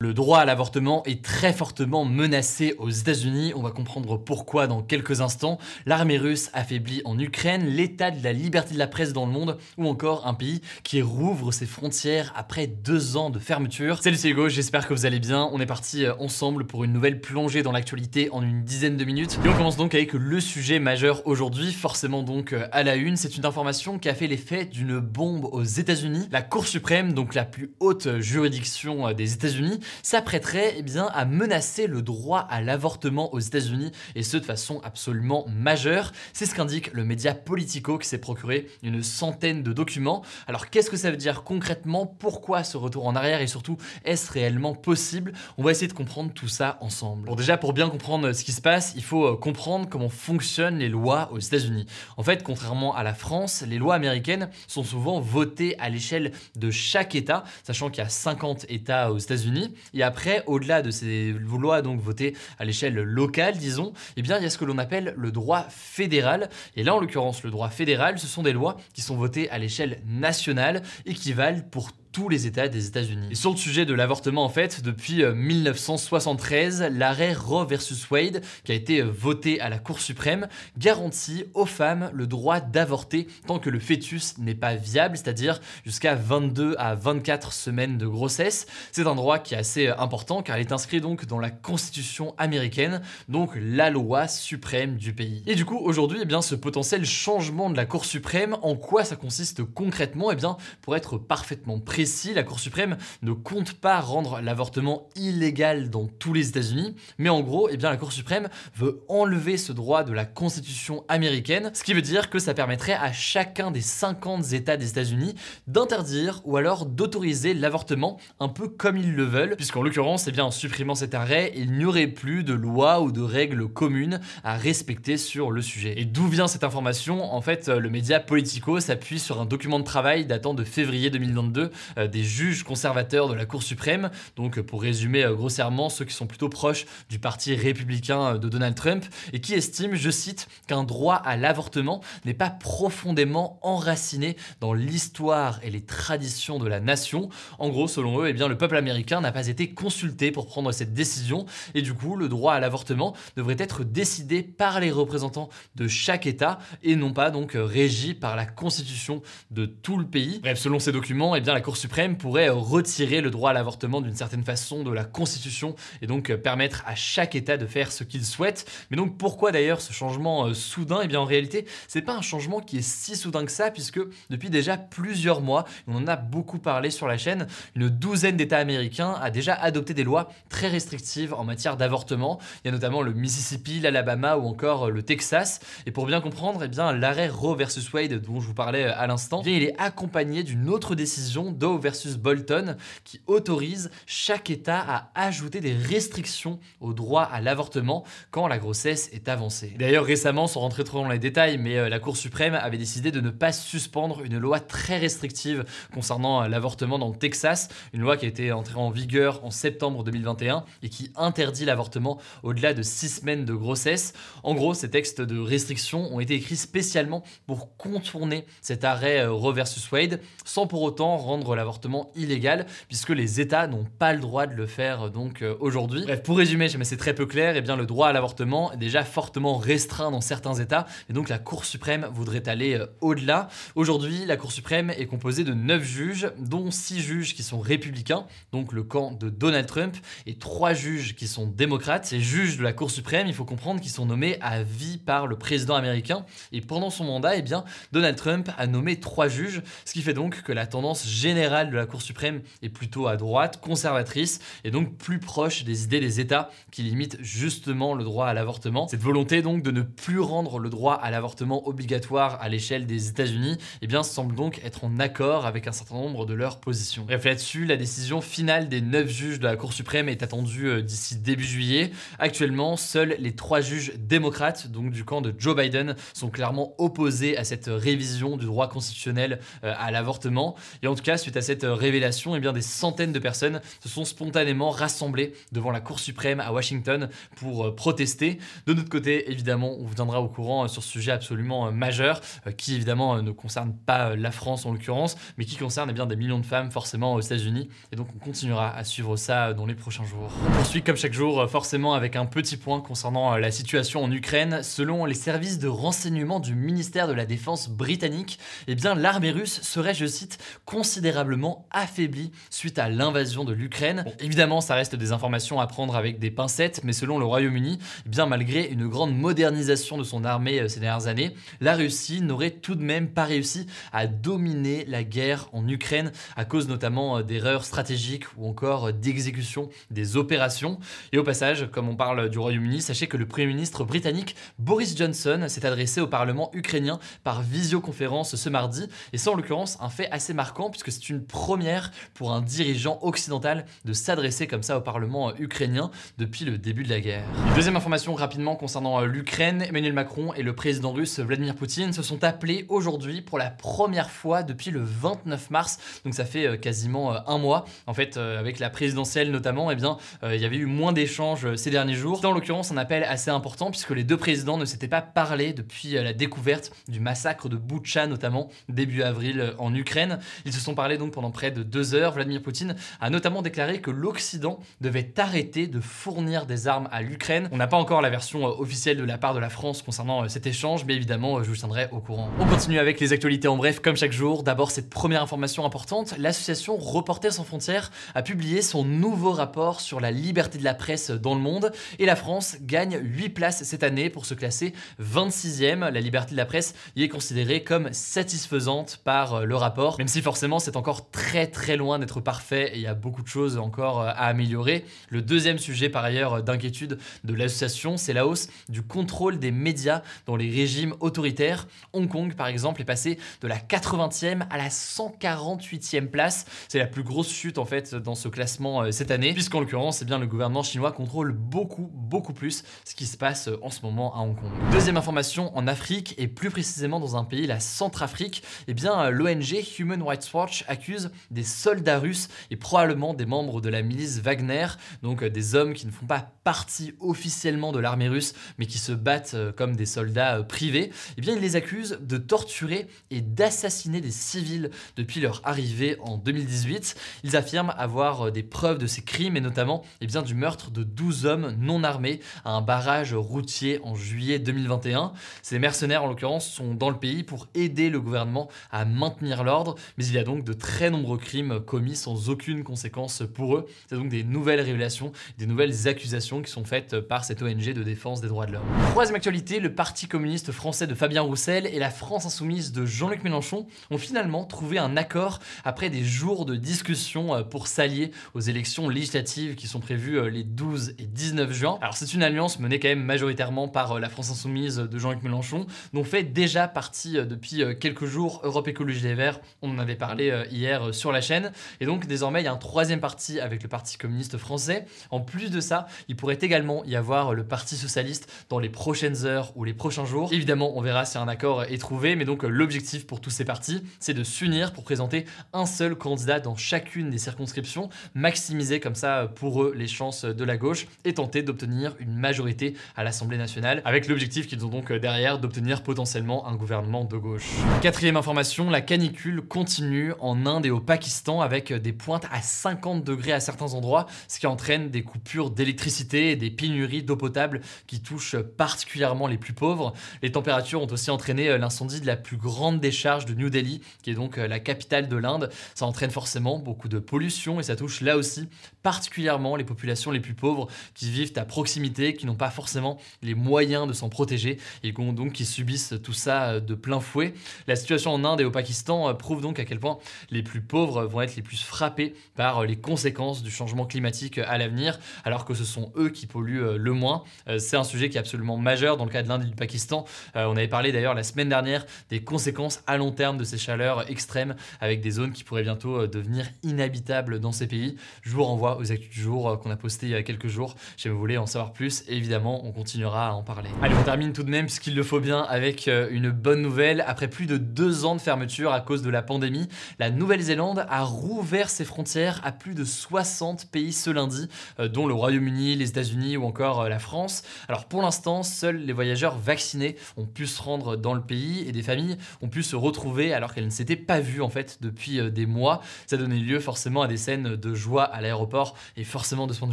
Le droit à l'avortement est très fortement menacé aux États-Unis. On va comprendre pourquoi dans quelques instants. L'armée russe affaiblit en Ukraine, l'état de la liberté de la presse dans le monde, ou encore un pays qui rouvre ses frontières après deux ans de fermeture. Salut, c'est Hugo, j'espère que vous allez bien. On est parti euh, ensemble pour une nouvelle plongée dans l'actualité en une dizaine de minutes. Et on commence donc avec le sujet majeur aujourd'hui, forcément donc euh, à la une. C'est une information qui a fait l'effet d'une bombe aux États-Unis. La Cour suprême, donc la plus haute juridiction euh, des États-Unis, s'apprêterait eh bien, à menacer le droit à l'avortement aux États-Unis, et ce de façon absolument majeure. C'est ce qu'indique le média Politico qui s'est procuré une centaine de documents. Alors qu'est-ce que ça veut dire concrètement? Pourquoi ce retour en arrière? Et surtout, est-ce réellement possible? On va essayer de comprendre tout ça ensemble. Bon déjà, pour bien comprendre ce qui se passe, il faut euh, comprendre comment fonctionnent les lois aux États-Unis. En fait, contrairement à la France, les lois américaines sont souvent votées à l'échelle de chaque État, sachant qu'il y a 50 États aux États-Unis. Et après, au-delà de ces lois donc votées à l'échelle locale, disons, eh bien, il y a ce que l'on appelle le droit fédéral. Et là, en l'occurrence, le droit fédéral, ce sont des lois qui sont votées à l'échelle nationale et qui valent pour les États des États-Unis. Et sur le sujet de l'avortement, en fait, depuis 1973, l'arrêt Roe versus Wade, qui a été voté à la Cour suprême, garantit aux femmes le droit d'avorter tant que le fœtus n'est pas viable, c'est-à-dire jusqu'à 22 à 24 semaines de grossesse. C'est un droit qui est assez important car il est inscrit donc dans la Constitution américaine, donc la loi suprême du pays. Et du coup, aujourd'hui, eh bien, ce potentiel changement de la Cour suprême, en quoi ça consiste concrètement? Eh bien, pour être parfaitement précis, la Cour suprême ne compte pas rendre l'avortement illégal dans tous les États-Unis, mais en gros, eh bien, la Cour suprême veut enlever ce droit de la Constitution américaine, ce qui veut dire que ça permettrait à chacun des 50 États des États-Unis d'interdire ou alors d'autoriser l'avortement un peu comme ils le veulent, puisqu'en l'occurrence, eh bien, en supprimant cet arrêt, il n'y aurait plus de loi ou de règles communes à respecter sur le sujet. Et d'où vient cette information? En fait, le média Politico s'appuie sur un document de travail datant de février 2022 euh, des juges conservateurs de la Cour suprême, donc pour résumer euh, grossièrement, ceux qui sont plutôt proches du parti républicain euh, de Donald Trump, et qui estiment, je cite, qu'un droit à l'avortement n'est pas profondément enraciné dans l'histoire et les traditions de la nation. En gros, selon eux, eh bien, le peuple américain n'a pas été consulté pour prendre cette décision, et du coup, le droit à l'avortement devrait être décidé par les représentants de chaque État, et non pas donc régi par la constitution de tout le pays. Bref, selon ces documents, eh bien, la Cour suprême pourrait retirer le droit à l'avortement d'une certaine façon de la Constitution et donc permettre à chaque État de faire ce qu'il souhaite. Mais donc pourquoi d'ailleurs ce changement euh, soudain? Eh bien en réalité, c'est pas un changement qui est si soudain que ça puisque depuis déjà plusieurs mois, on en a beaucoup parlé sur la chaîne, une douzaine d'États américains a déjà adopté des lois très restrictives en matière d'avortement. Il y a notamment le Mississippi, l'Alabama ou encore le Texas. Et pour bien comprendre, eh bien l'arrêt Roe versus Wade dont je vous parlais à l'instant, eh il est accompagné d'une autre décision Doe versus Bolton qui autorise chaque État à ajouter des restrictions au droit à l'avortement quand la grossesse est avancée. D'ailleurs récemment, sans rentrer trop dans les détails, mais euh, la Cour suprême avait décidé de ne pas suspendre une loi très restrictive concernant euh, l'avortement dans le Texas, une loi qui a été entrée en vigueur en septembre 2021 et qui interdit l'avortement au-delà de 6 semaines de grossesse. En gros, ces textes de restriction ont été écrits spécialement pour contourner cet arrêt euh, Roe versus Wade sans pour autant rendre l'avortement illégal puisque les États n'ont pas le droit de le faire euh, donc euh, aujourd'hui. Bref, pour résumer, mais c'est très peu clair, et eh bien le droit à l'avortement est déjà fortement restreint dans certains États et donc la Cour suprême voudrait aller euh, au-delà. Aujourd'hui, la Cour suprême est composée de 9 juges, dont 6 juges qui sont républicains, donc le camp de Donald Trump, et 3 juges qui sont démocrates. Ces juges de la Cour suprême, il faut comprendre qu'ils sont nommés à vie par le président américain et pendant son mandat, eh bien Donald Trump a nommé 3 juges, ce qui fait donc que la tendance générale de la Cour suprême est plutôt à droite, conservatrice, et donc plus proche des idées des États qui limitent justement le droit à l'avortement. Cette volonté donc de ne plus rendre le droit à l'avortement obligatoire à l'échelle des États-Unis, eh bien semble donc être en accord avec un certain nombre de leurs positions. Bref, là-dessus, la décision finale des 9 juges de la Cour suprême est attendue euh, d'ici début juillet. Actuellement, seuls les trois juges démocrates, donc du camp de Joe Biden, sont clairement opposés à cette révision du droit constitutionnel euh, à l'avortement. Et en tout cas, suite à cette révélation, eh bien, des centaines de personnes se sont spontanément rassemblées devant la Cour suprême à Washington pour euh, protester. De notre côté, évidemment, on vous tiendra au courant sur ce sujet absolument majeur, qui évidemment ne concerne pas la France en l'occurrence, mais qui concerne eh bien, des millions de femmes forcément aux États-Unis. Et donc on continuera à suivre ça dans les prochains jours. On poursuit comme chaque jour forcément avec un petit point concernant la situation en Ukraine. Selon les services de renseignement du ministère de la Défense britannique, eh bien l'armée russe serait, je cite, considérablement affaiblie suite à l'invasion de l'Ukraine. évidemment, ça reste des informations à prendre avec des pincettes, mais selon le Royaume-Uni, eh bien malgré une grande modernisation de son armée euh, ces dernières années, la Russie n'aurait tout de même pas réussi à dominer la guerre en Ukraine à cause notamment euh, d'erreurs stratégiques ou encore euh, d'exécution des opérations. Et au passage, comme on parle du Royaume-Uni, sachez que le Premier ministre britannique Boris Johnson s'est adressé au Parlement ukrainien par visioconférence ce mardi. Et c'est en l'occurrence un fait assez marquant puisque c'est une première pour un dirigeant occidental de s'adresser comme ça au Parlement ukrainien depuis le début de la guerre. deuxième information rapidement concernant euh, l'Ukraine, Emmanuel Macron et le président russe Vladimir Poutine se sont appelés aujourd'hui pour la première fois depuis le 29 mars. Donc ça fait euh, quasiment euh, un mois. En fait, avec la présidentielle notamment, eh bien, il y avait eu moins d'échanges ces derniers jours. Dans l'occurrence, un appel assez important puisque les deux présidents ne s'étaient pas parlé depuis la découverte du massacre de Boutcha notamment début avril en Ukraine. Ils se sont parlé donc pendant près de deux heures. Vladimir Poutine a notamment déclaré que l'Occident devait arrêter de fournir des armes à l'Ukraine. On n'a pas encore la version officielle de la part de la France concernant cet échange, mais évidemment, je vous tiendrai au courant. On continue avec les actualités en bref, comme chaque jour. D'abord, cette première information importante l'association Reporters sans frontières a publié son nouveau rapport sur la liberté de la presse dans le monde. Et la France gagne 8 places cette année pour se classer 26e. La liberté de la presse y est considérée comme satisfaisante par le rapport, même si forcément c'est encore très très loin d'être parfait et il y a beaucoup de choses encore à améliorer. Le deuxième sujet par ailleurs d'inquiétude de l'association, c'est la hausse du contrôle des médias dans les régimes autoritaires. Hong Kong par exemple est passé de la 80e à la 148e place. C'est la plus grosse chute en fait dans ce classement euh, cette année, puisqu'en l'occurrence, eh bien, le gouvernement chinois contrôle beaucoup, beaucoup plus ce qui se passe euh, en ce moment à Hong Kong. Deuxième information, en Afrique, et plus précisément dans un pays, la Centrafrique, eh bien, euh, l'ONG Human Rights Watch accuse des soldats russes et probablement des membres de la milice Wagner, donc des hommes qui ne font pas partie officiellement de l'armée russe, mais qui se battent comme des soldats privés, eh bien, ils les accusent de torturer et d'assassiner des civils depuis leur arrivée en 2018. Ils affirment avoir euh, des preuves de ces crimes et notamment eh bien, du meurtre de 12 hommes non armés à un barrage routier en juillet 2021. Ces mercenaires en l'occurrence sont dans le pays pour aider le gouvernement à maintenir l'ordre, mais il y a donc de très nombreux crimes commis sans aucune conséquence pour eux. C'est donc des nouvelles révélations, des nouvelles accusations qui sont faites par cette ONG de défense des droits de l'homme. Troisième actualité, le Parti communiste français de Fabien Roussel et la France insoumise de Jean-Luc Mélenchon ont finalement trouvé un accord après des jours de discussion euh, pour s'allier aux élections législatives qui sont prévues euh, les 12 et 19 juin. Alors c'est une alliance menée quand même majoritairement par euh, la France insoumise de Jean-Luc Mélenchon, dont fait déjà partie depuis quelques jours Europe Écologie Les Verts. On en avait parlé hier sur la chaîne. Et donc désormais il y a un troisième parti avec le Parti communiste français. En plus de ça, il pourrait également y avoir le Parti socialiste dans les prochaines heures ou les prochains jours. Évidemment, on verra si un accord est trouvé, mais donc l'objectif pour tous ces partis, c'est de s'unir pour présenter un seul candidat dans chacune des circonscriptions, maximiser comme ça pour eux les chances de la gauche et tenter d'obtenir une majorité à l'Assemblée nationale, avec l'objectif qu'ils ont donc derrière d'obtenir potentiellement un gouvernement de gauche. Quatrième information, la canicule continue en Inde et au Pakistan avec des pointes à 50 degrés à certains endroits, ce qui entraîne des coupures d'électricité et des pénuries d'eau potable qui touchent particulièrement les plus pauvres. Les températures ont aussi entraîné l'incendie de la plus grande décharge de New Delhi, qui est donc la capitale de l'Inde. Ça entraîne forcément beaucoup de pollution et ça touche là aussi particulièrement les populations les plus pauvres qui vivent à proximité, qui n'ont pas forcément les moyens de s'en protéger et donc qui subissent tout ça de plein fouet. La situation en Inde et au Pakistan prouve donc à quel point les les plus pauvres vont être les plus frappés par les conséquences du changement climatique à l'avenir, alors que ce sont eux qui polluent le moins. C'est un sujet qui est absolument majeur dans le cas de l'Inde et du Pakistan. On avait parlé d'ailleurs la semaine dernière des conséquences à long terme de ces chaleurs extrêmes avec des zones qui pourraient bientôt devenir inhabitables dans ces pays. Je vous renvoie aux actus du jour qu'on a posté il y a quelques jours. Si vous voulez en savoir plus, évidemment, on continuera à en parler. Allez, on termine tout de même, ce qu'il le faut bien, avec une bonne nouvelle. Après plus de deux ans de fermeture à cause de la pandémie, la Nouvelle-Zélande a rouvert ses frontières à plus de 60 pays ce lundi, euh, dont le Royaume-Uni, les États-Unis ou encore euh, la France. Alors pour l'instant, seuls les voyageurs vaccinés ont pu se rendre dans le pays et des familles ont pu se retrouver alors qu'elles ne s'étaient pas vues en fait depuis euh, des mois. Ça donné lieu forcément à des scènes de joie à l'aéroport et forcément de ce point de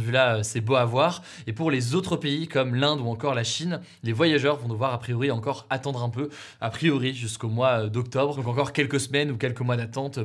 vue-là, c'est beau à voir. Et pour les autres pays comme l'Inde ou encore la Chine, les voyageurs vont devoir a priori encore attendre un peu, a priori jusqu'au mois d'octobre. Donc encore quelques semaines ou quelques mois d'attente